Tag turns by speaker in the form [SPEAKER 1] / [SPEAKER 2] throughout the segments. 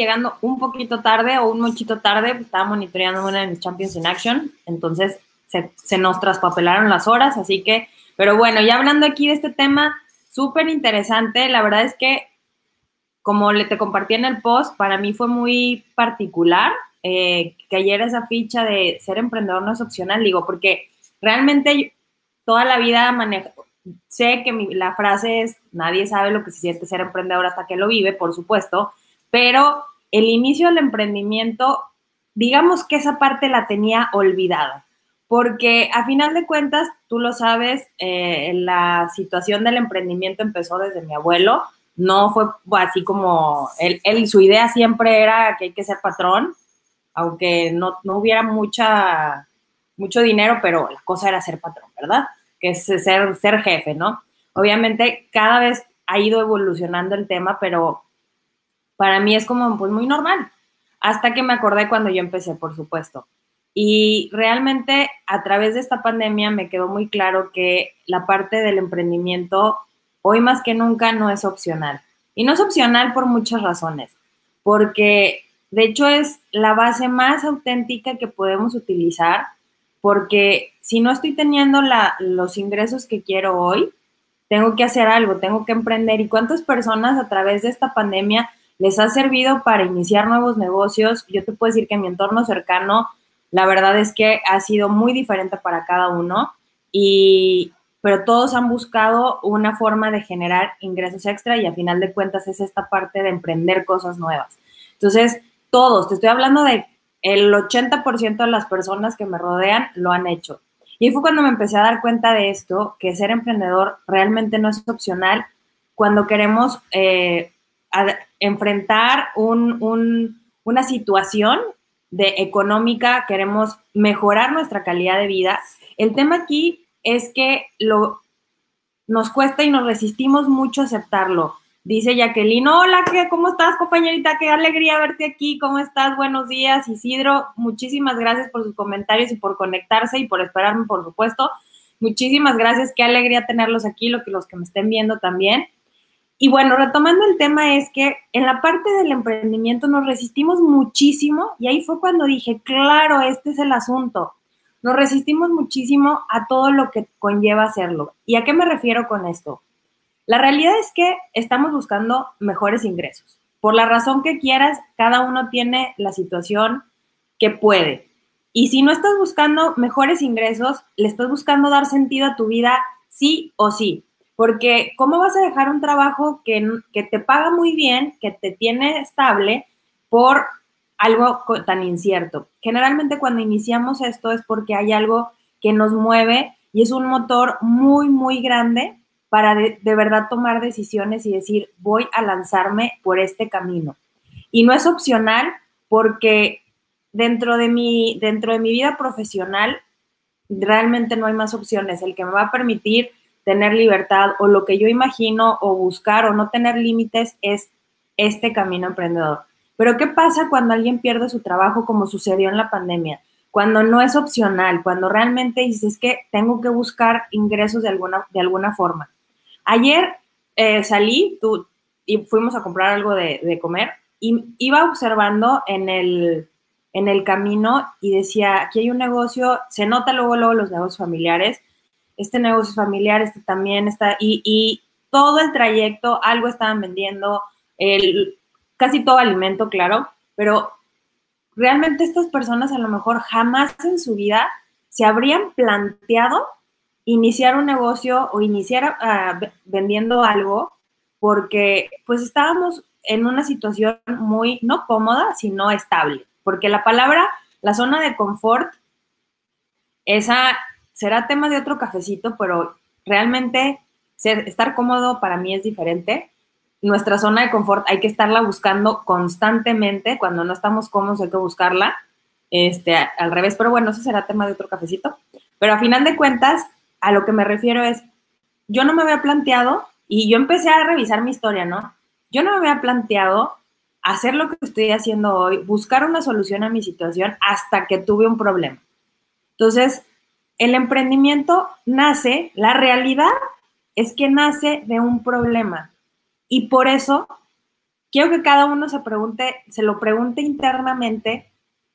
[SPEAKER 1] llegando un poquito tarde o un muchito tarde, estaba monitoreando una de mis Champions in Action, entonces se, se nos traspapelaron las horas, así que, pero bueno, ya hablando aquí de este tema, súper interesante, la verdad es que como le te compartí en el post, para mí fue muy particular eh, que ayer esa ficha de ser emprendedor no es opcional, digo, porque realmente toda la vida manejo, sé que la frase es, nadie sabe lo que se siente ser emprendedor hasta que lo vive, por supuesto, pero el inicio del emprendimiento, digamos que esa parte la tenía olvidada, porque a final de cuentas, tú lo sabes, eh, la situación del emprendimiento empezó desde mi abuelo, no fue así como, él, su idea siempre era que hay que ser patrón, aunque no, hubiera mucha, mucho dinero, pero la cosa era ser patrón, ¿verdad? Que es ser, ser jefe, ¿no? Obviamente cada vez ha ido evolucionando el tema, pero para mí es como pues muy normal. Hasta que me acordé cuando yo empecé, por supuesto. Y realmente a través de esta pandemia me quedó muy claro que la parte del emprendimiento hoy más que nunca no es opcional. Y no es opcional por muchas razones, porque de hecho es la base más auténtica que podemos utilizar, porque si no estoy teniendo los ingresos que quiero hoy, tengo que hacer algo, tengo que emprender. ¿Y cuántas personas a través de esta pandemia les ha servido para iniciar nuevos negocios? Yo te puedo decir que mi entorno cercano, la verdad es que ha sido muy diferente para cada uno. Y, pero todos han buscado una forma de generar ingresos extra y a final de cuentas es esta parte de emprender cosas nuevas. Entonces, todos, te estoy hablando de el 80% de las personas que me rodean lo han hecho. Y fue cuando me empecé a dar cuenta de esto, que ser emprendedor realmente no es opcional cuando queremos eh, enfrentar una situación de económica, queremos mejorar nuestra calidad de vida. El tema aquí es que lo, nos cuesta y nos resistimos mucho a aceptarlo. Dice Jacqueline, hola, ¿qué, ¿cómo estás, compañerita? Qué alegría verte aquí, ¿cómo estás? Buenos días, Isidro. Muchísimas gracias por sus comentarios y por conectarse y por esperarme, por supuesto. Muchísimas gracias, qué alegría tenerlos aquí, lo que los que me estén viendo también. Y bueno, retomando el tema es que en la parte del emprendimiento nos resistimos muchísimo y ahí fue cuando dije, claro, este es el asunto nos resistimos muchísimo a todo lo que conlleva hacerlo. ¿Y a qué me refiero con esto? La realidad es que estamos buscando mejores ingresos. Por la razón que quieras, cada uno tiene la situación que puede. Y si no estás buscando mejores ingresos, le estás buscando dar sentido a tu vida sí o sí. Porque ¿cómo vas a dejar un trabajo que, que te paga muy bien, que te tiene estable, por algo tan incierto. Generalmente cuando iniciamos esto es porque hay algo que nos mueve y es un motor muy, muy grande para de, verdad tomar decisiones y decir, voy a lanzarme por este camino. Y no es opcional porque dentro de mi, dentro de mi vida profesional realmente no hay más opciones. El que me va a permitir tener libertad o lo que yo imagino o buscar o no tener límites es este camino emprendedor. Pero ¿qué pasa cuando alguien pierde su trabajo como sucedió en la pandemia? Cuando no es opcional, cuando realmente dices que tengo que buscar ingresos de alguna, de alguna forma. Ayer eh, salí tú, y fuimos a comprar algo de, comer y iba observando en el, en el camino y decía, aquí hay un negocio, se nota luego, luego los negocios familiares, este negocio familiar, este también está, y, y todo el trayecto, algo estaban vendiendo, el, casi todo alimento, claro, pero realmente estas personas a lo mejor jamás en su vida se habrían planteado iniciar un negocio o iniciar ah, vendiendo algo porque pues estábamos en una situación muy no cómoda, sino estable, porque la palabra, la zona de confort, esa será tema de otro cafecito, pero realmente estar cómodo para mí es diferente nuestra zona de confort hay que estarla buscando constantemente. Cuando no estamos cómodos hay que buscarla. Este, al revés, pero bueno, eso será tema de otro cafecito. Pero a final de cuentas, a lo que me refiero es, yo no me había planteado, y yo empecé a revisar mi historia, ¿no? Yo no me había planteado hacer lo que estoy haciendo hoy, buscar una solución a mi situación hasta que tuve un problema. Entonces, el emprendimiento nace, la realidad es que nace de un problema. Y por eso quiero que cada uno se pregunte, se lo pregunte internamente,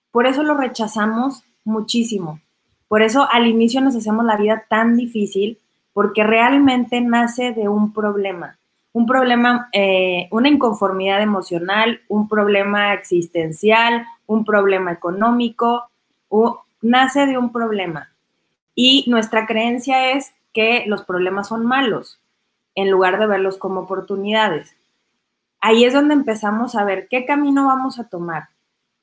[SPEAKER 1] por eso lo rechazamos muchísimo. Por eso al inicio nos hacemos la vida tan difícil, porque realmente nace de un problema. Un problema, eh, una inconformidad emocional, un problema existencial, un problema económico, o, nace de un problema. Y nuestra creencia es que los problemas son malos, en lugar de verlos como oportunidades. Ahí es donde empezamos a ver qué camino vamos a tomar.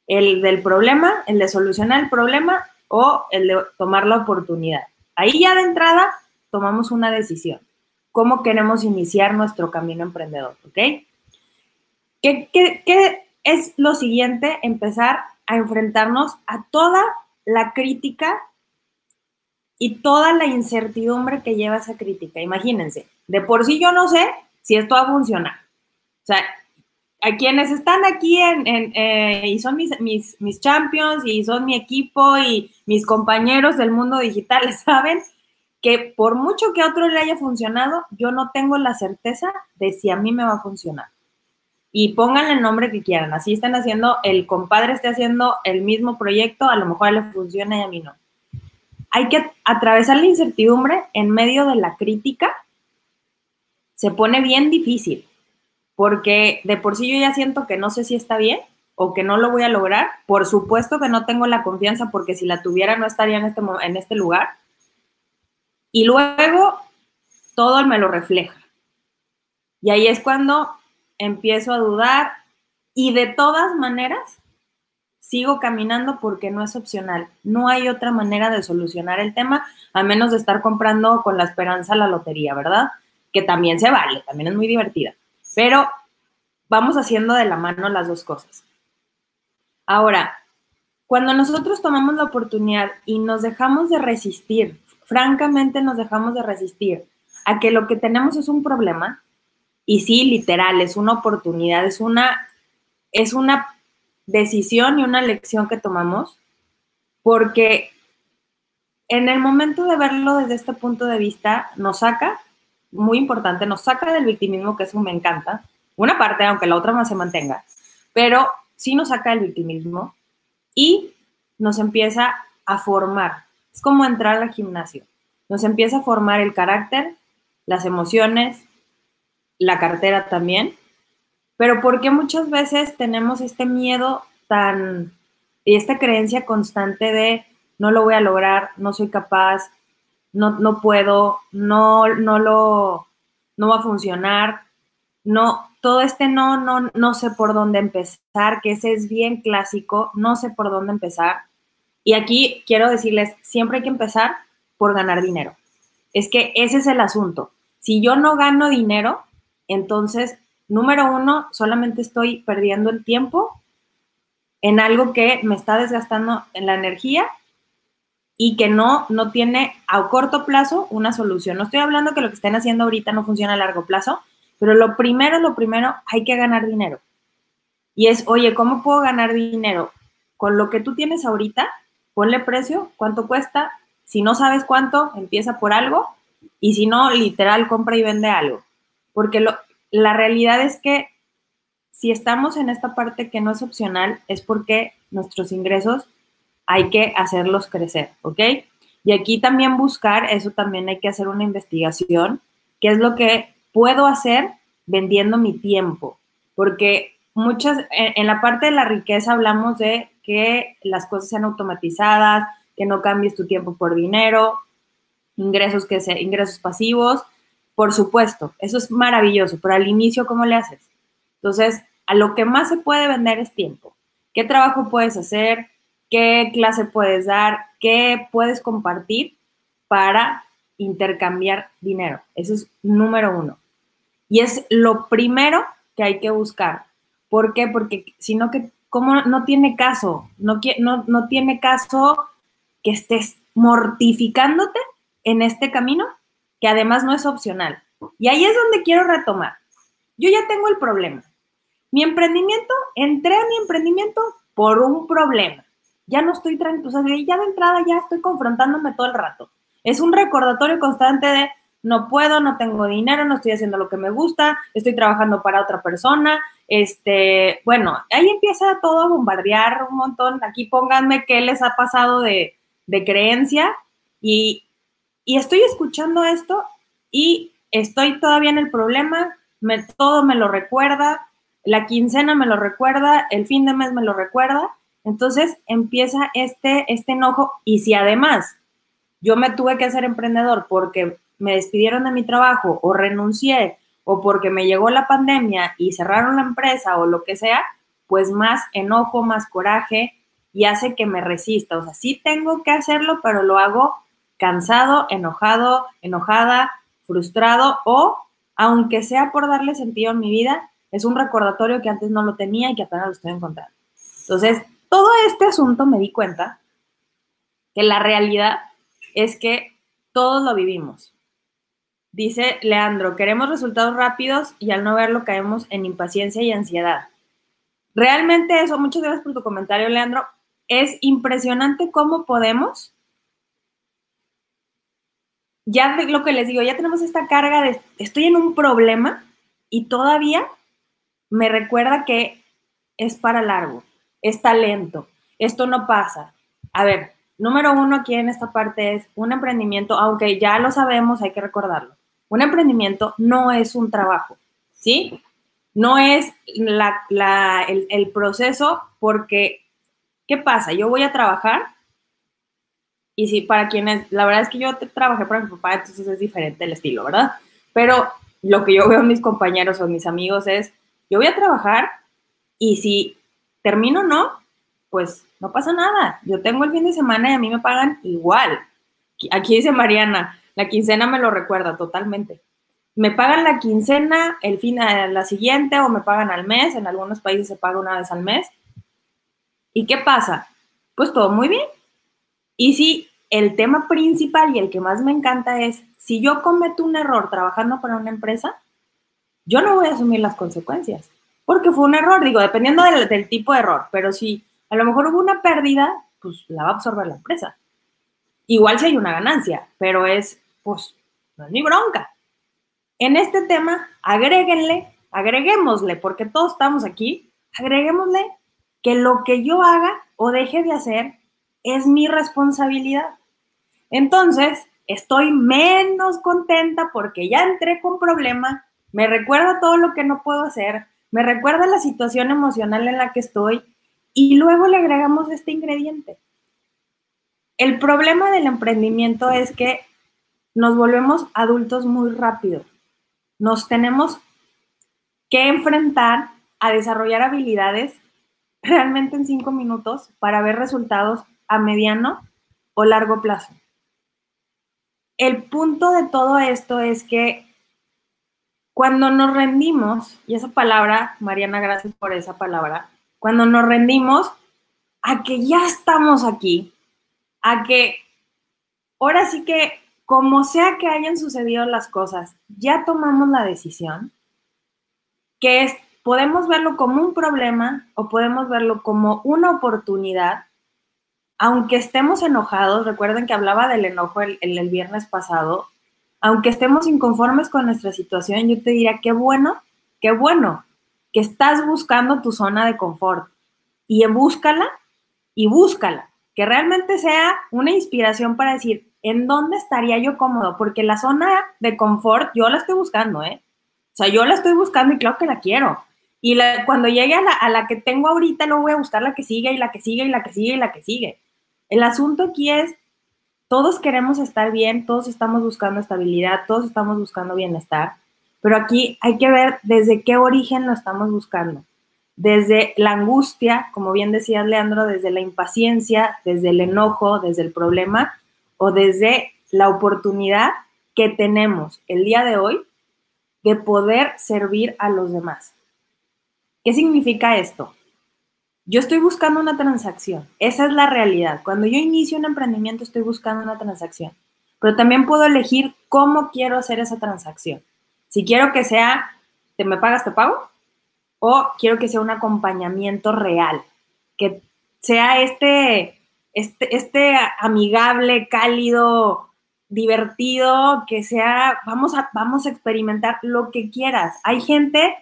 [SPEAKER 1] El del problema, el de solucionar el problema o el de tomar la oportunidad. Ahí ya de entrada tomamos una decisión. ¿Cómo queremos iniciar nuestro camino emprendedor? ¿Ok? ¿Qué, qué es lo siguiente? Empezar a enfrentarnos a toda la crítica y toda la incertidumbre que lleva esa crítica. Imagínense, de por sí yo no sé si esto va a funcionar. O sea, a quienes están aquí en, eh, y son mis, mis, mis, champions y son mi equipo y mis compañeros del mundo digital, saben que por mucho que a otro le haya funcionado, yo no tengo la certeza de si a mí me va a funcionar. Y pónganle el nombre que quieran. Así están haciendo, el compadre esté haciendo el mismo proyecto, a lo mejor le funciona y a mí no hay que atravesar la incertidumbre en medio de la crítica, se pone bien difícil, porque de por sí yo ya siento que no sé si está bien o que no lo voy a lograr. Por supuesto que no tengo la confianza porque si la tuviera no estaría en este, en este lugar. Y luego todo me lo refleja. Y ahí es cuando empiezo a dudar y de todas maneras sigo caminando porque no es opcional. No hay otra manera de solucionar el tema a menos de estar comprando con la esperanza la lotería, ¿verdad? Que también se vale, también es muy divertida. Pero vamos haciendo de la mano las dos cosas. Ahora, cuando nosotros tomamos la oportunidad y nos dejamos de resistir, francamente nos dejamos de resistir a que lo que tenemos es un problema, y sí, literal, es una oportunidad, es una, es una decisión y una lección que tomamos, porque en el momento de verlo desde este punto de vista, nos saca, muy importante, nos saca del victimismo, que eso me encanta, una parte, aunque la otra más se mantenga, pero sí nos saca del victimismo y nos empieza a formar. Es como entrar al gimnasio. Nos empieza a formar el carácter, las emociones, la cartera también, pero porque muchas veces tenemos este miedo tan y esta creencia constante de no lo voy a lograr, no soy capaz, no, no puedo, no, no lo, no va a funcionar, no, todo este no, no, no sé por dónde empezar, que ese es bien clásico, no sé por dónde empezar. Y aquí quiero decirles, siempre hay que empezar por ganar dinero. Es que ese es el asunto. Si yo no gano dinero, entonces número uno, solamente estoy perdiendo el tiempo en algo que me está desgastando en la energía y que no, no tiene a corto plazo una solución. No estoy hablando que lo que estén haciendo ahorita no funciona a largo plazo, pero lo primero, lo primero, hay que ganar dinero. Y es, oye, ¿cómo puedo ganar dinero? Con lo que tú tienes ahorita, ponle precio, cuánto cuesta. Si no sabes cuánto, empieza por algo. Y si no, literal, compra y vende algo. Porque lo, la realidad es que si estamos en esta parte que no es opcional, es porque nuestros ingresos hay que hacerlos crecer, ¿ok? Y aquí también buscar, eso también hay que hacer una investigación, qué es lo que puedo hacer vendiendo mi tiempo, porque muchas, en, la parte de la riqueza hablamos de que las cosas sean automatizadas, que no cambies tu tiempo por dinero, ingresos que se, ingresos pasivos, por supuesto, eso es maravilloso, pero al inicio, ¿cómo le haces? Entonces, a lo que más se puede vender es tiempo. ¿Qué trabajo puedes hacer? ¿Qué clase puedes dar? ¿Qué puedes compartir para intercambiar dinero? Eso es número uno. Y es lo primero que hay que buscar. ¿Por qué? Porque si no, que, ¿cómo no tiene caso? No, no, no tiene caso que estés mortificándote en este camino que además no es opcional. Y ahí es donde quiero retomar. Yo ya tengo el problema. Mi emprendimiento, entré a mi emprendimiento por un problema. Ya no estoy tranquilo, o sea, ya de entrada ya estoy confrontándome todo el rato. Es un recordatorio constante de no puedo, no tengo dinero, no estoy haciendo lo que me gusta, estoy trabajando para otra persona, Este, bueno, ahí empieza todo a bombardear un montón. Aquí pónganme qué les ha pasado de, de creencia y, y, estoy escuchando esto y estoy todavía en el problema, todo me lo recuerda, la quincena me lo recuerda, el fin de mes me lo recuerda. Entonces empieza este, este enojo y si además yo me tuve que hacer emprendedor porque me despidieron de mi trabajo o renuncié o porque me llegó la pandemia y cerraron la empresa o lo que sea, pues más enojo, más coraje y hace que me resista. O sea, sí tengo que hacerlo, pero lo hago cansado, enojado, enojada, frustrado o, aunque sea por darle sentido a mi vida, es un recordatorio que antes no lo tenía y que apenas lo estoy encontrando. Entonces, todo este asunto me di cuenta que la realidad es que todos lo vivimos. Dice Leandro, queremos resultados rápidos y al no verlo caemos en impaciencia y ansiedad. Realmente eso, muchas gracias por tu comentario, Leandro. Es impresionante cómo podemos, ya lo que les digo, ya tenemos esta carga de estoy en un problema y todavía me recuerda que es para largo, es talento, esto no pasa. A ver, número uno aquí en esta parte es un emprendimiento, aunque ya lo sabemos, hay que recordarlo un emprendimiento no es un trabajo, ¿sí? No es el, proceso porque, ¿qué pasa? Yo voy a trabajar y si para quienes, la verdad es que yo trabajé para mi papá, entonces es diferente el estilo, ¿verdad? Pero lo que yo veo a mis compañeros o mis amigos es, yo voy a trabajar y si termino no, pues no pasa nada. Yo tengo el fin de semana y a mí me pagan igual. Aquí dice Mariana, la quincena me lo recuerda totalmente. Me pagan la quincena el fin de la siguiente o me pagan al mes. En algunos países se paga una vez al mes. ¿Y qué pasa? Pues todo muy bien. Y si el tema principal y el que más me encanta es, si yo cometo un error trabajando para una empresa, yo no voy a asumir las consecuencias. Porque fue un error, digo, dependiendo del, del tipo de error. Pero si a lo mejor hubo una pérdida, pues la va a absorber la empresa. Igual si hay una ganancia, pero es pues no es mi bronca. En este tema, agréguenle, agreguémosle, porque todos estamos aquí, agreguémosle que lo que yo haga o deje de hacer es mi responsabilidad. Entonces, estoy menos contenta porque ya entré con problema, me recuerda todo lo que no puedo hacer, me recuerda la situación emocional en la que estoy y luego le agregamos este ingrediente. El problema del emprendimiento es que nos volvemos adultos muy rápido. Nos tenemos que enfrentar a desarrollar habilidades realmente en cinco minutos para ver resultados a mediano o largo plazo. El punto de todo esto es que cuando nos rendimos, y esa palabra, Mariana, gracias por esa palabra, cuando nos rendimos a que ya estamos aquí, a que ahora sí que como sea que hayan sucedido las cosas, ya tomamos la decisión, que es, podemos verlo como un problema o podemos verlo como una oportunidad, aunque estemos enojados, recuerden que hablaba del enojo el, el viernes pasado, aunque estemos inconformes con nuestra situación, yo te diría, qué bueno, qué bueno que estás buscando tu zona de confort y búscala y búscala, que realmente sea una inspiración para decir, ¿en dónde estaría yo cómodo? Porque la zona de confort yo la estoy buscando, ¿eh? O sea, yo la estoy buscando y claro que la quiero. Y cuando llegue a la, a la que tengo ahorita, no voy a buscar la que sigue y la que sigue y la que sigue y la que sigue. El asunto aquí es, todos queremos estar bien, todos estamos buscando estabilidad, todos estamos buscando bienestar, pero aquí hay que ver desde qué origen lo estamos buscando. Desde la angustia, como bien decía Leandro, desde la impaciencia, desde el enojo, desde el problema, o desde la oportunidad que tenemos el día de hoy de poder servir a los demás. ¿Qué significa esto? Yo estoy buscando una transacción, esa es la realidad. Cuando yo inicio un emprendimiento estoy buscando una transacción, pero también puedo elegir cómo quiero hacer esa transacción. Si quiero que sea, ¿te me pagas, te pago? O quiero que sea un acompañamiento real, que sea este este, este amigable, cálido, divertido, que sea, vamos a, vamos a experimentar lo que quieras. Hay gente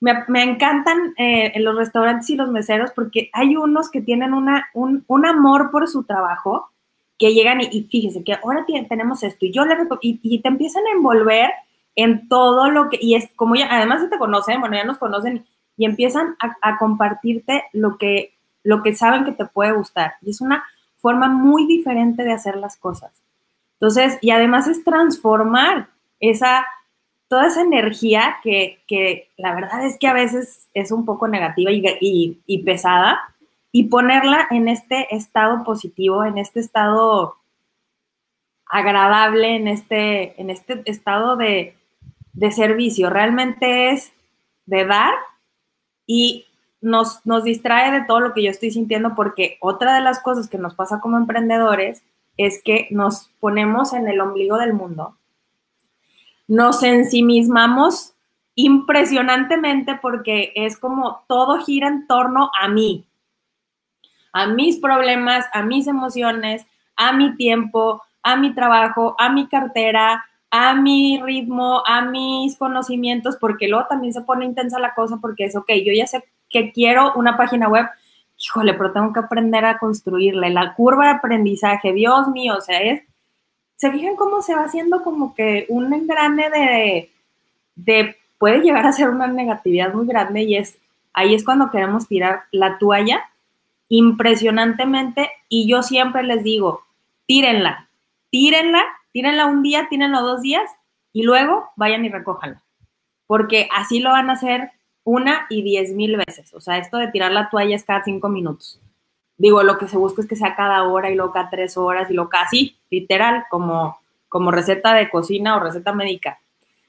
[SPEAKER 1] me, encantan eh, los restaurantes y los meseros porque hay unos que tienen una, un, amor por su trabajo que llegan y, fíjese que ahora tenemos esto y yo le y, y, te empiezan a envolver en todo lo que, y es como ya, además te conocen, bueno, ya nos conocen y empiezan a, compartirte lo que, lo que saben que te puede gustar. Y es una forma muy diferente de hacer las cosas. Entonces, y además es transformar esa, toda esa energía que, la verdad es que a veces es un poco negativa y, pesada, y ponerla en este estado positivo, en este estado agradable, en este, en este estado de, de servicio. Realmente es de dar y nos, nos distrae de todo lo que yo estoy sintiendo porque otra de las cosas que nos pasa como emprendedores es que nos ponemos en el ombligo del mundo, nos ensimismamos impresionantemente porque es como todo gira en torno a mí, a mis problemas, a mis emociones, a mi tiempo, a mi trabajo, a mi cartera, a mi ritmo, a mis conocimientos, porque luego también se pone intensa la cosa porque es, ok, yo ya sé que quiero una página web, híjole, pero tengo que aprender a construirle la curva de aprendizaje, Dios mío, o sea, es, se fijan cómo se va haciendo como que un engrane de, de, puede llegar a ser una negatividad muy grande y es, ahí es cuando queremos tirar la toalla impresionantemente y yo siempre les digo, tírenla, tírenla tírenla un día, tírenla dos días y luego vayan y recójanla. Porque así lo van a hacer una y diez mil veces. O sea, esto de tirar la toalla es cada cinco minutos. Digo, lo que se busca es que sea cada hora y luego cada tres horas y lo casi, literal, como, como receta de cocina o receta médica.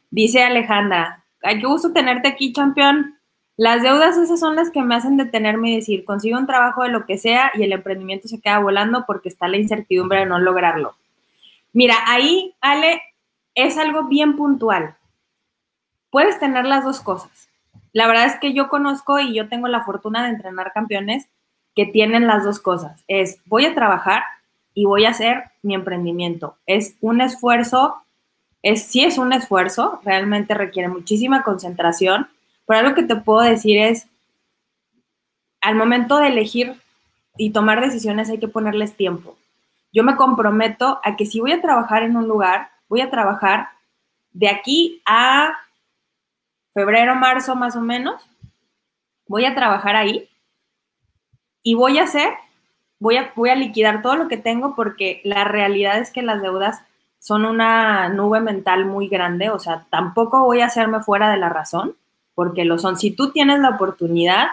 [SPEAKER 1] Dice Alejandra, ay, qué gusto tenerte aquí, campeón. Las deudas esas son las que me hacen detenerme y decir, consigo un trabajo de lo que sea y el emprendimiento se queda volando porque está la incertidumbre de no lograrlo. Mira, ahí, Ale, es algo bien puntual. Puedes tener las dos cosas. La verdad es que yo conozco y yo tengo la fortuna de entrenar campeones que tienen las dos cosas. Es voy a trabajar y voy a hacer mi emprendimiento. Es un esfuerzo, es, sí es un esfuerzo, realmente requiere muchísima concentración, pero algo que te puedo decir es, al momento de elegir y tomar decisiones hay que ponerles tiempo yo me comprometo a que si voy a trabajar en un lugar, voy a trabajar de aquí a febrero, marzo más o menos, voy a trabajar ahí y voy a hacer, voy a, voy a liquidar todo lo que tengo porque la realidad es que las deudas son una nube mental muy grande, o sea, tampoco voy a hacerme fuera de la razón, porque lo son. Si tú tienes la oportunidad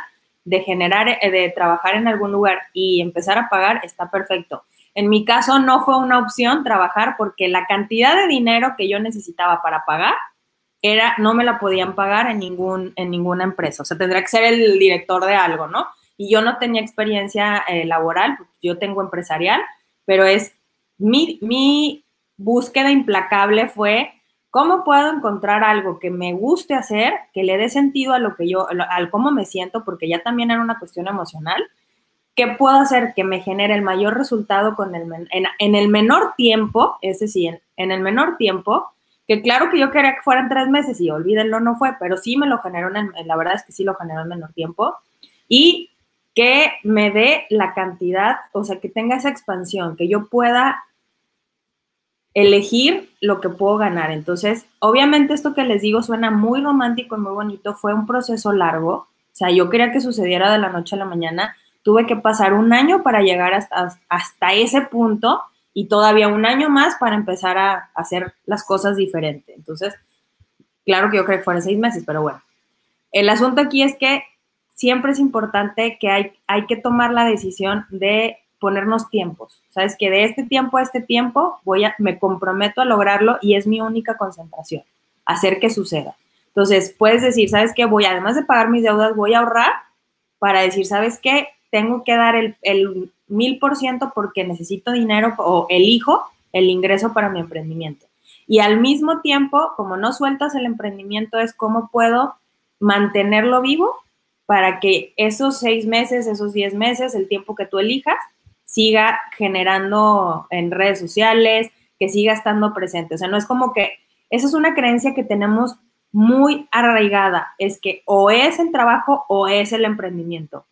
[SPEAKER 1] de generar, eh, de trabajar en algún lugar y empezar a pagar, está perfecto. En mi caso no fue una opción trabajar porque la cantidad de dinero que yo necesitaba para pagar era, no me la podían pagar en, ningún, en ninguna empresa. O sea, tendría que ser el director de algo, ¿no? Y yo no tenía experiencia eh, laboral, yo tengo empresarial, pero es mi, mi búsqueda implacable fue cómo puedo encontrar algo que me guste hacer, que le dé sentido a lo que yo, al cómo me siento, porque ya también era una cuestión emocional, ¿Qué puedo hacer que me genere el mayor resultado con el en, el menor tiempo? Es decir, en, el menor tiempo, que claro que yo quería que fueran tres meses y olvídenlo, no fue, pero sí me lo generó, en, la verdad es que sí lo generó en menor tiempo. Y que me dé la cantidad, o sea, que tenga esa expansión, que yo pueda elegir lo que puedo ganar. Entonces, obviamente esto que les digo suena muy romántico y muy bonito, fue un proceso largo, o sea, yo quería que sucediera de la noche a la mañana, tuve que pasar un año para llegar hasta, hasta ese punto y todavía un año más para empezar a hacer las cosas diferentes. Entonces, claro que yo creo que fueron seis meses, pero bueno. El asunto aquí es que siempre es importante que hay, hay que tomar la decisión de ponernos tiempos. Sabes que de este tiempo a este tiempo voy a, me comprometo a lograrlo y es mi única concentración, hacer que suceda. Entonces, puedes decir, ¿sabes qué? Voy, además de pagar mis deudas, voy a ahorrar para decir, ¿sabes qué? tengo que dar el mil por ciento porque necesito dinero o elijo el ingreso para mi emprendimiento. Y al mismo tiempo, como no sueltas el emprendimiento, es cómo puedo mantenerlo vivo para que esos seis meses, esos diez meses, el tiempo que tú elijas, siga generando en redes sociales, que siga estando presente. O sea, no es como que, esa es una creencia que tenemos muy arraigada, es que o es el trabajo o es el emprendimiento.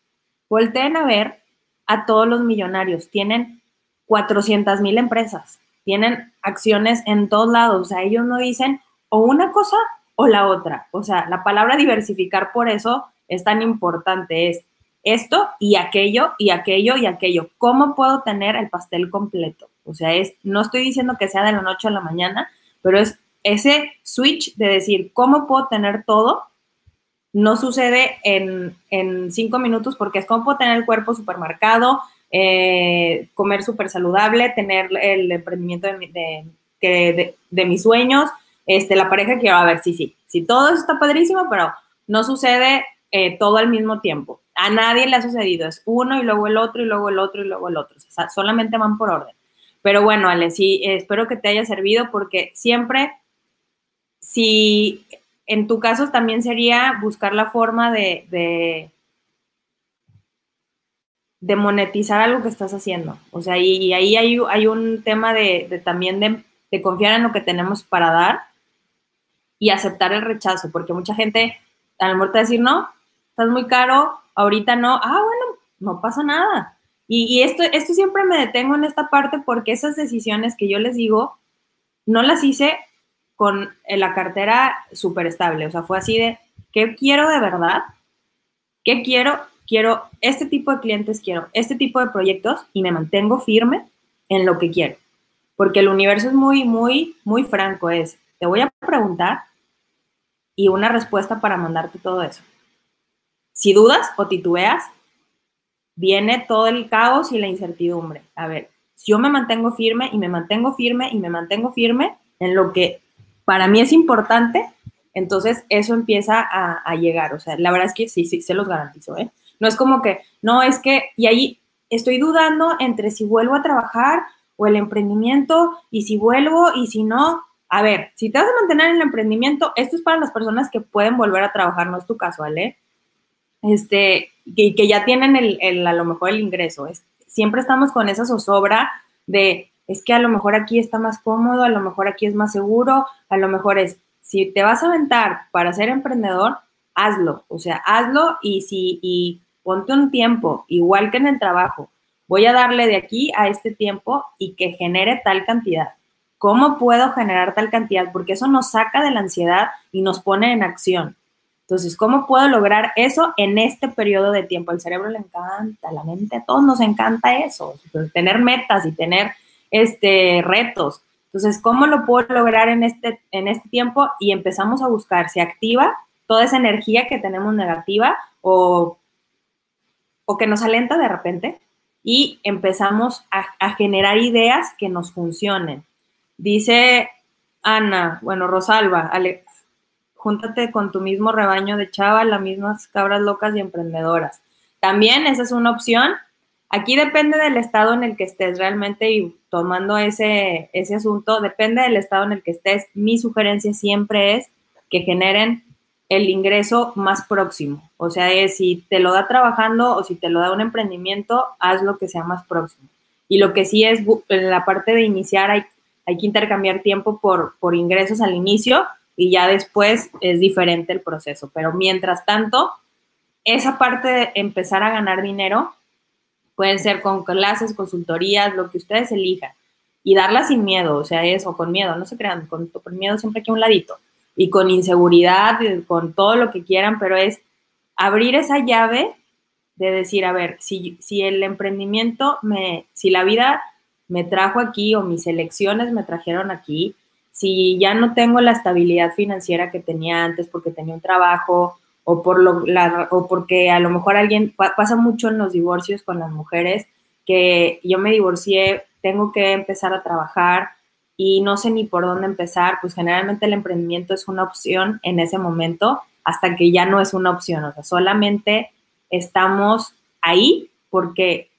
[SPEAKER 1] Volteen a ver a todos los millonarios, tienen 400 mil empresas, tienen acciones en todos lados, o sea, ellos no dicen o una cosa o la otra, o sea, la palabra diversificar por eso es tan importante, es esto y aquello y aquello y aquello. ¿Cómo puedo tener el pastel completo? O sea, es, no estoy diciendo que sea de la noche a la mañana, pero es ese switch de decir, ¿cómo puedo tener todo? No sucede en, cinco minutos porque es cómo puedo tener el cuerpo supermercado, eh, comer súper saludable, tener el emprendimiento de, de, mis sueños, este, la pareja que quiero, a ver, sí, sí, sí, todo eso está padrísimo, pero no sucede eh, todo al mismo tiempo. A nadie le ha sucedido, es uno y luego el otro y luego el otro y luego el otro. Solamente van por orden. Pero bueno, Ale, sí, espero que te haya servido porque siempre, si en tu caso también sería buscar la forma de, de, monetizar algo que estás haciendo. O sea, y, ahí hay, hay, un tema de, también de, de confiar en lo que tenemos para dar y aceptar el rechazo, porque mucha gente a lo mejor te va a decir, no, estás muy caro, ahorita no, ah, bueno, no pasa nada. Y, esto, esto siempre me detengo en esta parte porque esas decisiones que yo les digo, no las hice con la cartera súper estable. O sea, fue así de, ¿qué quiero de verdad? ¿Qué quiero? Quiero este tipo de clientes, quiero este tipo de proyectos y me mantengo firme en lo que quiero. Porque el universo es muy, muy, muy franco. Es, te voy a preguntar y una respuesta para mandarte todo eso. Si dudas o titubeas, viene todo el caos y la incertidumbre. A ver, si yo me mantengo firme y me mantengo firme y me mantengo firme en lo que para mí es importante, entonces eso empieza a, llegar. O sea, la verdad es que sí, sí, se los garantizo, ¿eh? No es como que, no, es que, y ahí estoy dudando entre si vuelvo a trabajar o el emprendimiento y si vuelvo y si no. A ver, si te vas a mantener en el emprendimiento, esto es para las personas que pueden volver a trabajar, no es tu caso, ¿vale? Este, que, que ya tienen el, a lo mejor el ingreso. Es, siempre estamos con esa zozobra de, es que a lo mejor aquí está más cómodo, a lo mejor aquí es más seguro, a lo mejor es, si te vas a aventar para ser emprendedor, hazlo, o sea, hazlo y si, y ponte un tiempo, igual que en el trabajo, voy a darle de aquí a este tiempo y que genere tal cantidad. ¿Cómo puedo generar tal cantidad? Porque eso nos saca de la ansiedad y nos pone en acción. Entonces, ¿cómo puedo lograr eso en este periodo de tiempo? Al cerebro le encanta, la mente, a todos nos encanta eso, tener metas y tener este, retos. Entonces, ¿cómo lo puedo lograr en este, en este tiempo? Y empezamos a buscar, se activa toda esa energía que tenemos negativa o, o que nos alenta de repente y empezamos a, a generar ideas que nos funcionen. Dice Ana, bueno, Rosalba, Ale, júntate con tu mismo rebaño de chavas, las mismas cabras locas y emprendedoras. También esa es una opción. Aquí depende del estado en el que estés realmente y tomando ese, ese asunto, depende del estado en el que estés. Mi sugerencia siempre es que generen el ingreso más próximo. O sea, es si te lo da trabajando o si te lo da un emprendimiento, haz lo que sea más próximo. Y lo que sí es, en la parte de iniciar hay, hay que intercambiar tiempo por, por ingresos al inicio, y ya después es diferente el proceso. Pero mientras tanto, esa parte de empezar a ganar dinero pueden ser con clases, consultorías, lo que ustedes elijan y darla sin miedo, o sea, eso, con miedo, no se crean, con, con miedo siempre aquí a un ladito y con inseguridad, con todo lo que quieran, pero es abrir esa llave de decir, a ver, si, si el emprendimiento me, si la vida me trajo aquí o mis elecciones me trajeron aquí, si ya no tengo la estabilidad financiera que tenía antes porque tenía un trabajo o, por lo, o porque a lo mejor alguien pasa mucho en los divorcios con las mujeres, que yo me divorcié, tengo que empezar a trabajar y no sé ni por dónde empezar, pues generalmente el emprendimiento es una opción en ese momento hasta que ya no es una opción, o sea, solamente estamos ahí porque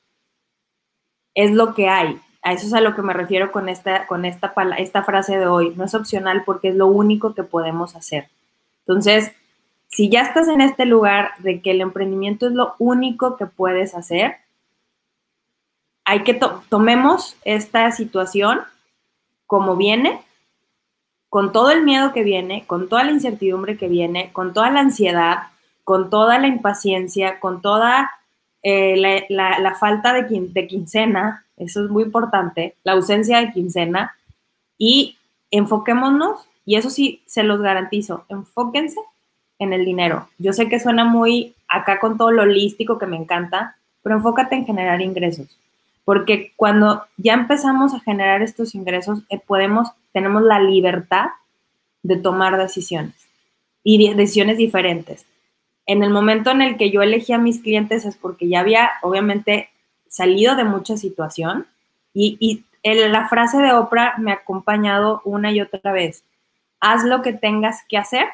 [SPEAKER 1] es lo que hay, a eso es a lo que me refiero con esta, con esta, esta frase de hoy. No es opcional porque es lo único que podemos hacer. Entonces, si ya estás en este lugar de que el emprendimiento es lo único que puedes hacer, hay que tomemos esta situación como viene con todo el miedo que viene, con toda la incertidumbre que viene, con toda la ansiedad, con toda la impaciencia, con toda eh, la, falta de, quincena, eso es muy importante, la ausencia de quincena, y enfoquémonos, y eso sí, se los garantizo, enfóquense en el dinero. Yo sé que suena muy acá con todo lo holístico que me encanta, pero enfócate en generar ingresos, porque cuando ya empezamos a generar estos ingresos, eh, podemos, tenemos la libertad de tomar decisiones y decisiones diferentes. En el momento en el que yo elegí a mis clientes es porque ya había, obviamente, salido de mucha situación y, y la frase de Oprah me ha acompañado una y otra vez. Haz lo que tengas que hacer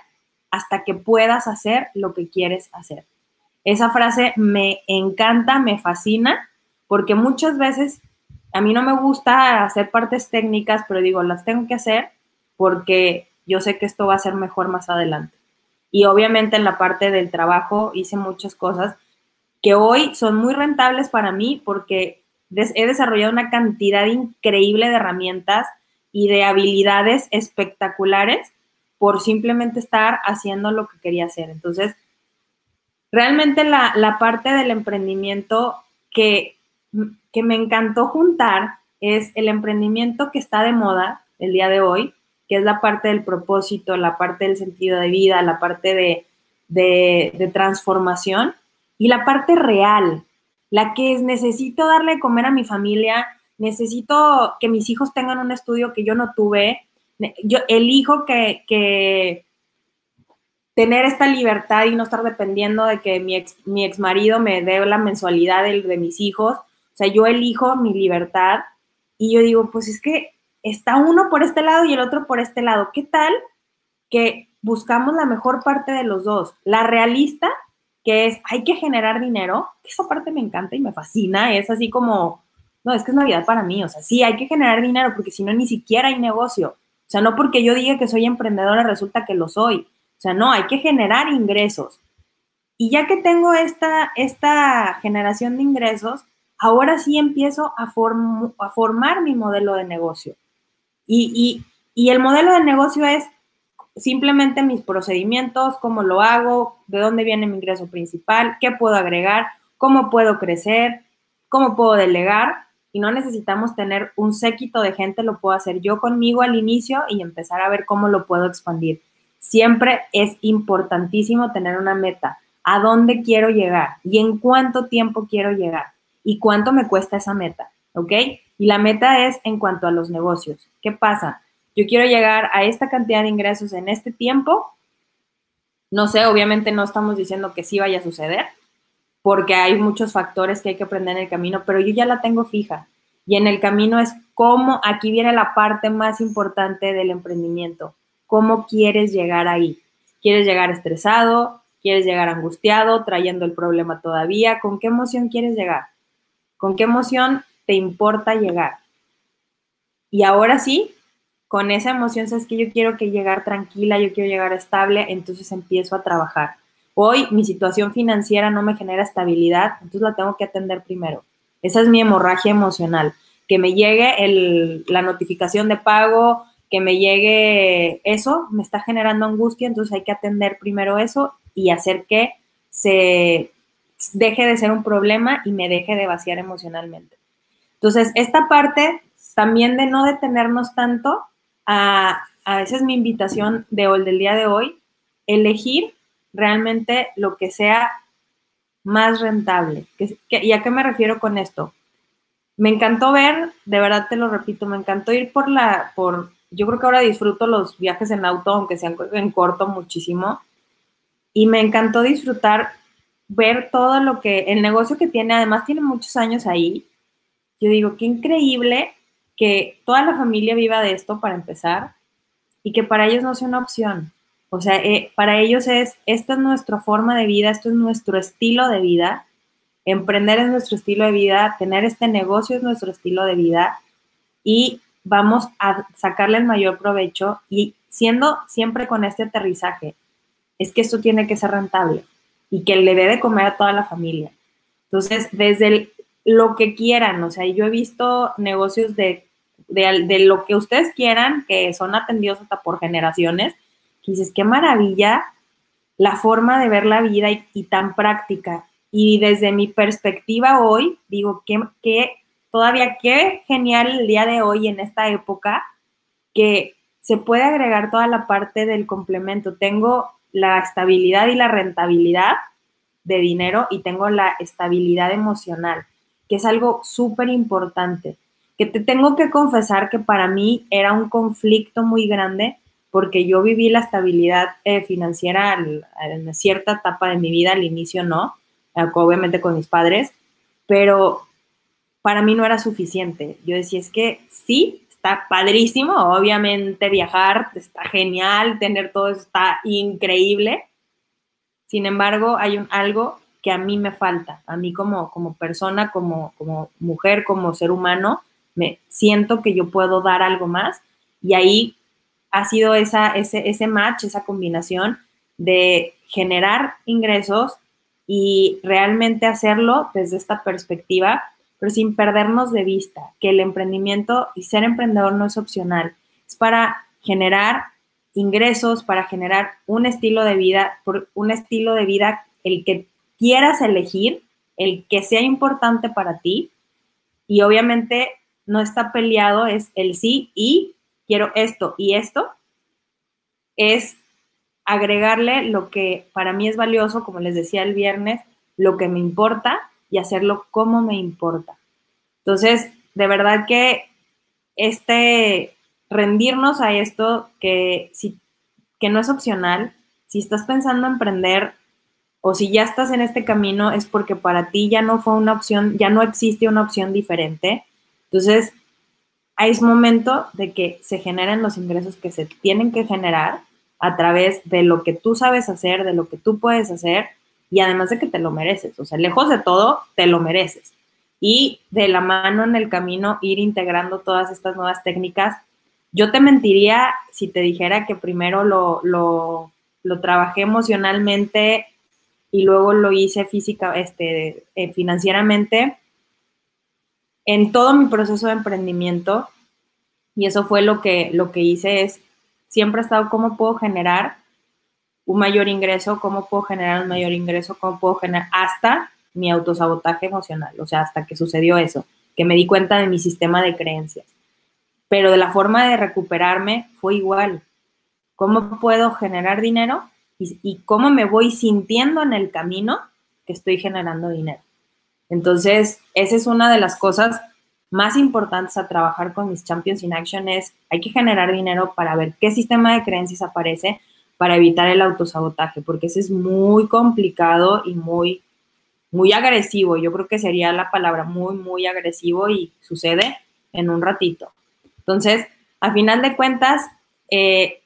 [SPEAKER 1] hasta que puedas hacer lo que quieres hacer. Esa frase me encanta, me fascina, porque muchas veces a mí no me gusta hacer partes técnicas, pero digo, las tengo que hacer porque yo sé que esto va a ser mejor más adelante. Y obviamente en la parte del trabajo hice muchas cosas que hoy son muy rentables para mí porque he desarrollado una cantidad increíble de herramientas y de habilidades espectaculares por simplemente estar haciendo lo que quería hacer. Entonces, realmente la, parte del emprendimiento que, que me encantó juntar es el emprendimiento que está de moda el día de hoy, es la parte del propósito, la parte del sentido de vida, la parte de, de transformación y la parte real, la que es necesito darle de comer a mi familia, necesito que mis hijos tengan un estudio que yo no tuve, yo elijo que, que tener esta libertad y no estar dependiendo de que mi ex, mi ex marido me dé la mensualidad de, de mis hijos, o sea, yo elijo mi libertad y yo digo, pues es que está uno por este lado y el otro por este lado. ¿Qué tal que buscamos la mejor parte de los dos? La realista que es, hay que generar dinero, esa parte me encanta y me fascina, es así como, no, es que es Navidad para mí, o sea, sí, hay que generar dinero porque si no, ni siquiera hay negocio. O sea, no porque yo diga que soy emprendedora resulta que lo soy. O sea, no, hay que generar ingresos. Y ya que tengo esta, esta generación de ingresos, ahora sí empiezo a formar mi modelo de negocio. Y, el modelo de negocio es simplemente mis procedimientos, cómo lo hago, de dónde viene mi ingreso principal, qué puedo agregar, cómo puedo crecer, cómo puedo delegar. Y no necesitamos tener un séquito de gente, lo puedo hacer yo conmigo al inicio y empezar a ver cómo lo puedo expandir. Siempre es importantísimo tener una meta. ¿A dónde quiero llegar? ¿Y en cuánto tiempo quiero llegar? ¿Y cuánto me cuesta esa meta? ¿Ok? Y la meta es en cuanto a los negocios. ¿Qué pasa? yo quiero llegar a esta cantidad de ingresos en este tiempo. No sé, obviamente no estamos diciendo que sí vaya a suceder, porque hay muchos factores que hay que aprender en el camino, pero yo ya la tengo fija. Y en el camino es cómo, aquí viene la parte más importante del emprendimiento, cómo quieres llegar ahí. ¿Quieres llegar estresado? ¿Quieres llegar angustiado, trayendo el problema todavía? ¿Con qué emoción quieres llegar? ¿Con qué emoción te importa llegar? Y ahora sí, con esa emoción, sabes que yo quiero que llegar tranquila, yo quiero llegar estable, entonces empiezo a trabajar. Hoy mi situación financiera no me genera estabilidad, entonces la tengo que atender primero. Esa es mi hemorragia emocional. Que me llegue la notificación de pago, que me llegue eso, me está generando angustia, entonces hay que atender primero eso y hacer que se deje de ser un problema y me deje de vaciar emocionalmente. Entonces, esta parte también de no detenernos tanto a, esa es mi invitación de del día de hoy, elegir realmente lo que sea más rentable. ¿Y a qué me refiero con esto? Me encantó ver, de verdad te lo repito, me encantó ir por la, por, yo creo que ahora disfruto los viajes en auto, aunque sean en corto muchísimo, y me encantó disfrutar, ver todo lo que, el negocio que tiene, además tiene muchos años ahí, yo digo, qué increíble que toda la familia viva de esto para empezar y que para ellos no sea una opción. O sea, eh, para ellos es, esta es nuestra forma de vida, esto es nuestro estilo de vida, emprender es nuestro estilo de vida, tener este negocio es nuestro estilo de vida y vamos a sacarle el mayor provecho y siendo siempre con este aterrizaje, es que esto tiene que ser rentable y que le dé de comer a toda la familia. Entonces, desde el, lo que quieran. O sea, yo he visto negocios de de, lo que ustedes quieran, que son atendidos hasta por generaciones, dices, qué maravilla la forma de ver la vida y, tan práctica. Y desde mi perspectiva hoy, digo, que, que todavía qué genial el día de hoy en esta época que se puede agregar toda la parte del complemento. Tengo la estabilidad y la rentabilidad de dinero y tengo la estabilidad emocional, que es algo súper importante, que te tengo que confesar que para mí era un conflicto muy grande porque yo viví la estabilidad eh, financiera en cierta etapa de mi vida, al inicio no, eh, obviamente con mis padres, pero para mí no era suficiente. Yo decía, es que sí, está padrísimo, obviamente viajar está genial, tener todo está increíble. Sin embargo, hay un, algo que a mí me falta, a mí como, como persona, como, como mujer, como ser humano, me siento que yo puedo dar algo más. Y ahí ha sido esa, ese, ese match, esa combinación de generar ingresos y realmente hacerlo desde esta perspectiva pero sin perdernos de vista que el emprendimiento y ser emprendedor no es opcional, es para generar ingresos, para generar un estilo de vida, por un estilo de vida el que quieras elegir, el que sea importante para ti y obviamente no está peleado, es el sí y quiero esto y esto, es agregarle lo que para mí es valioso, como les decía el viernes, lo que me importa y hacerlo como me importa. Entonces, de verdad que este rendirnos a esto que, si, que no es opcional, si estás pensando en emprender o si ya estás en este camino es porque para ti ya no fue una opción, ya no existe una opción diferente. Entonces, es momento de que se generen los ingresos que se tienen que generar a través de lo que tú sabes hacer, de lo que tú puedes hacer y además de que te lo mereces, o sea, lejos de todo, te lo mereces. Y de la mano en el camino ir integrando todas estas nuevas técnicas. Yo te mentiría si te dijera que primero lo, lo, lo trabajé emocionalmente y luego lo hice física, este, eh, financieramente en todo mi proceso de emprendimiento. Y eso fue lo que, lo que hice es, siempre he estado cómo puedo generar un mayor ingreso, cómo puedo generar un mayor ingreso, cómo puedo generar hasta mi autosabotaje emocional, o sea, hasta que sucedió eso, que me di cuenta de mi sistema de creencias. Pero de la forma de recuperarme fue igual. ¿Cómo puedo generar dinero y, cómo me voy sintiendo en el camino que estoy generando dinero? Entonces, esa es una de las cosas más importantes a trabajar con mis Champions in Action es, hay que generar dinero para ver qué sistema de creencias aparece, para evitar el autosabotaje, porque ese es muy complicado y muy, muy agresivo. Yo creo que sería la palabra muy, muy agresivo y sucede en un ratito. Entonces, a final de cuentas, eh,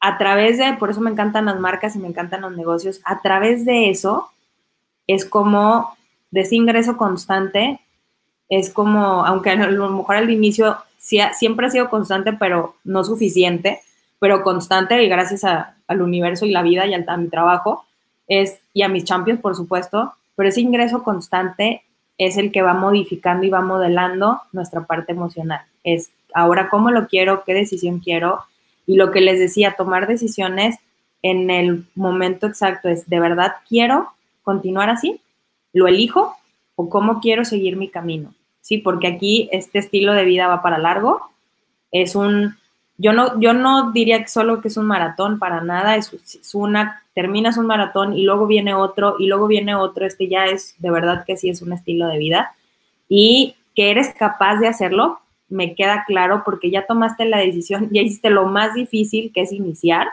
[SPEAKER 1] a través de, por eso me encantan las marcas y me encantan los negocios, a través de eso es como de ese ingreso constante, es como, aunque a lo mejor al inicio siempre ha sido constante, pero no suficiente, pero constante y gracias al universo y la vida y a mi trabajo es, y a mis champions, por supuesto, pero ese ingreso constante es el que va modificando y va modelando nuestra parte emocional. Es ahora cómo lo quiero, qué decisión quiero y lo que les decía, tomar decisiones en el momento exacto es, ¿de verdad quiero continuar así? ¿Lo elijo o cómo quiero seguir mi camino? Sí, porque aquí este estilo de vida va para largo, es un yo no, yo no diría que solo que es un maratón, para nada, es, una, terminas un maratón y luego viene otro y luego viene otro, este ya es, de verdad que sí es un estilo de vida. Y que eres capaz de hacerlo, me queda claro porque ya tomaste la decisión, ya hiciste lo más difícil que es iniciar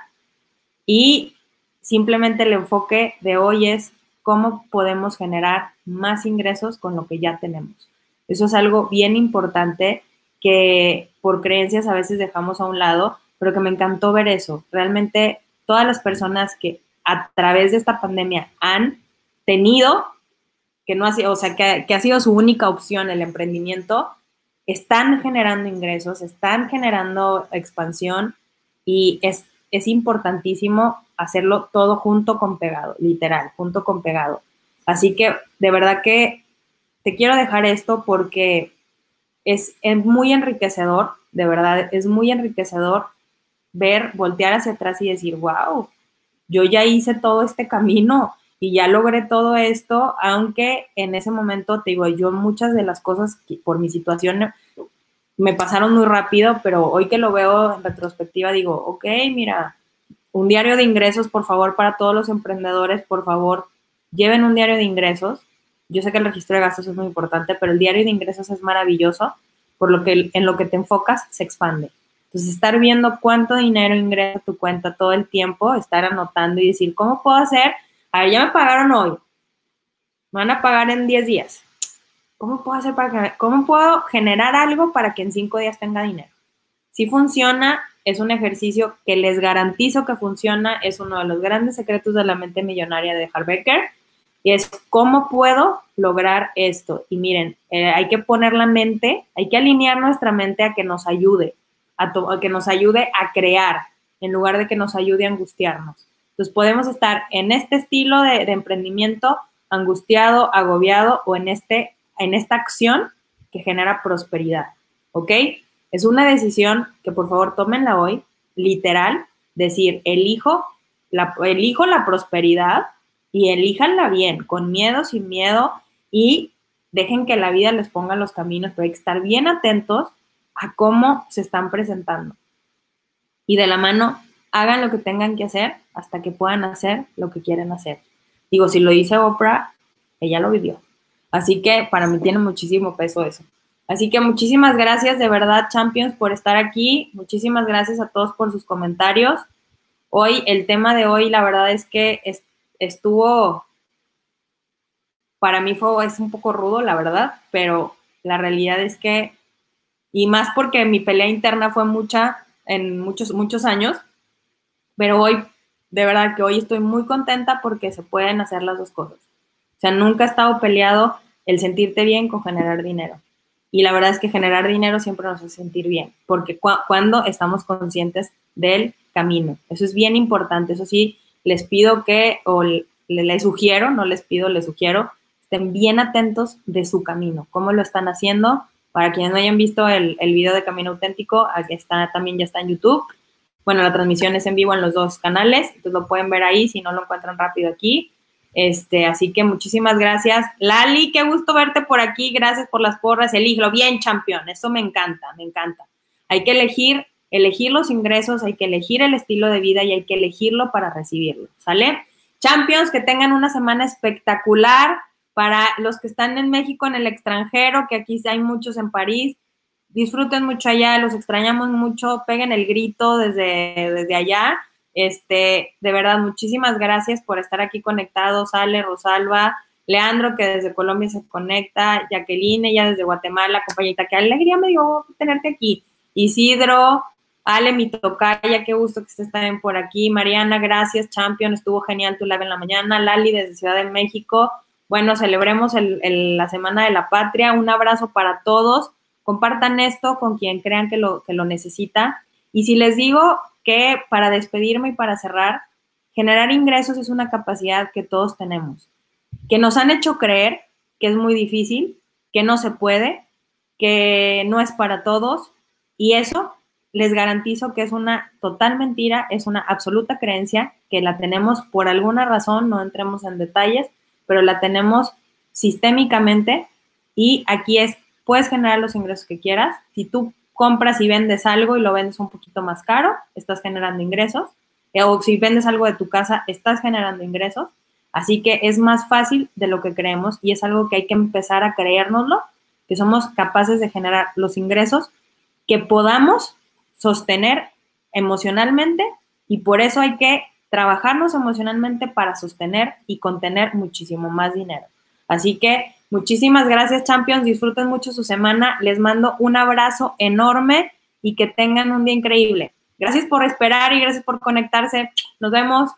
[SPEAKER 1] y simplemente el enfoque de hoy es cómo podemos generar más ingresos con lo que ya tenemos. Eso es algo bien importante que por creencias a veces dejamos a un lado, pero que me encantó ver eso. Realmente todas las personas que a través de esta pandemia han tenido, que no ha sido, o sea, que, ha sido su única opción el emprendimiento, están generando ingresos, están generando expansión y es, es importantísimo hacerlo todo junto con pegado, literal, junto con pegado. Así que de verdad que te quiero dejar esto porque es, muy enriquecedor, de verdad, es muy enriquecedor ver, voltear hacia atrás y decir, wow, yo ya hice todo este camino y ya logré todo esto, aunque en ese momento, te digo, yo muchas de las cosas por mi situación me pasaron muy rápido, pero hoy que lo veo en retrospectiva digo, ok, mira, un diario de ingresos, por favor, para todos los emprendedores, por favor, lleven un diario de ingresos. Yo sé que el registro de gastos es muy importante, pero el diario de ingresos es maravilloso, por lo que en lo que te enfocas se expande. Entonces, estar viendo cuánto dinero ingresa tu cuenta todo el tiempo, estar anotando y decir, ¿cómo puedo hacer? A ver, ya me pagaron hoy. Me van a pagar en 10 días. ¿Cómo puedo hacer para cómo puedo generar algo para que en 5 días tenga dinero? Si funciona, es un ejercicio que les garantizo que funciona, es uno de los grandes secretos de la mente millonaria de Harbecker, y es cómo puedo lograr esto. Y miren, eh, hay que poner la mente, hay que alinear nuestra mente a que nos ayude, a, que nos ayude a crear, en lugar de que nos ayude a angustiarnos. Entonces podemos estar en este estilo de, de emprendimiento angustiado, agobiado o en, este, en esta acción que genera prosperidad, ¿ok? Es una decisión que por favor tómenla hoy, literal, decir, elijo la, elijo la prosperidad y elíjanla bien, con miedo, sin miedo y dejen que la vida les ponga los caminos, pero hay que estar bien atentos a cómo se están presentando. Y de la mano, hagan lo que tengan que hacer hasta que puedan hacer lo que quieren hacer. Digo, si lo dice Oprah, ella lo vivió. Así que para mí tiene muchísimo peso eso. Así que muchísimas gracias de verdad, Champions, por estar aquí. Muchísimas gracias a todos por sus comentarios. Hoy, el tema de hoy, la verdad es que estuvo, para mí fue, es un poco rudo, la verdad, pero la realidad es que, y más porque mi pelea interna fue mucha en muchos, muchos años, pero hoy, de verdad que hoy estoy muy contenta porque se pueden hacer las dos cosas. O sea, nunca ha estado peleado el sentirte bien con generar dinero. Y la verdad es que generar dinero siempre nos hace sentir bien, porque cuando estamos conscientes del camino. Eso es bien importante. Eso sí, les pido que, o les sugiero, no les pido, les sugiero, estén bien atentos de su camino, cómo lo están haciendo. Para quienes no hayan visto el, el video de Camino Auténtico, está, también ya está en YouTube. Bueno, la transmisión es en vivo en los dos canales, entonces lo pueden ver ahí si no lo encuentran rápido aquí. Este, así que muchísimas gracias. Lali, qué gusto verte por aquí. Gracias por las porras. Elígelo bien, campeón. Eso me encanta, me encanta. Hay que elegir, elegir los ingresos, hay que elegir el estilo de vida y hay que elegirlo para recibirlo. ¿Sale? Champions, que tengan una semana espectacular. Para los que están en México, en el extranjero, que aquí hay muchos en París, disfruten mucho allá, los extrañamos mucho, peguen el grito desde, desde allá este, de verdad, muchísimas gracias por estar aquí conectados, Ale, Rosalba, Leandro, que desde Colombia se conecta, Jacqueline, ella desde Guatemala, compañita, qué alegría me dio tenerte aquí. Isidro, Ale, mi tocaya, qué gusto que estés también por aquí. Mariana, gracias, Champion, estuvo genial tu live en la mañana. Lali, desde Ciudad de México. Bueno, celebremos la Semana de la Patria. Un abrazo para todos. Compartan esto con quien crean que lo, que lo necesita. Y si les digo que para despedirme y para cerrar, generar ingresos es una capacidad que todos tenemos, que nos han hecho creer que es muy difícil, que no se puede, que no es para todos y eso les garantizo que es una total mentira, es una absoluta creencia que la tenemos por alguna razón, no entremos en detalles, pero la tenemos sistémicamente y aquí es, puedes generar los ingresos que quieras. Si tú compras y vendes algo y lo vendes un poquito más caro, estás generando ingresos. Eh, o si vendes algo de tu casa, estás generando ingresos. Así que es más fácil de lo que creemos y es algo que hay que empezar a creérnoslo, que somos capaces de generar los ingresos que podamos sostener emocionalmente y por eso hay que trabajarnos emocionalmente para sostener y contener muchísimo más dinero. Así que Muchísimas gracias, Champions. Disfruten mucho su semana. Les mando un abrazo enorme y que tengan un día increíble. Gracias por esperar y gracias por conectarse. Nos vemos.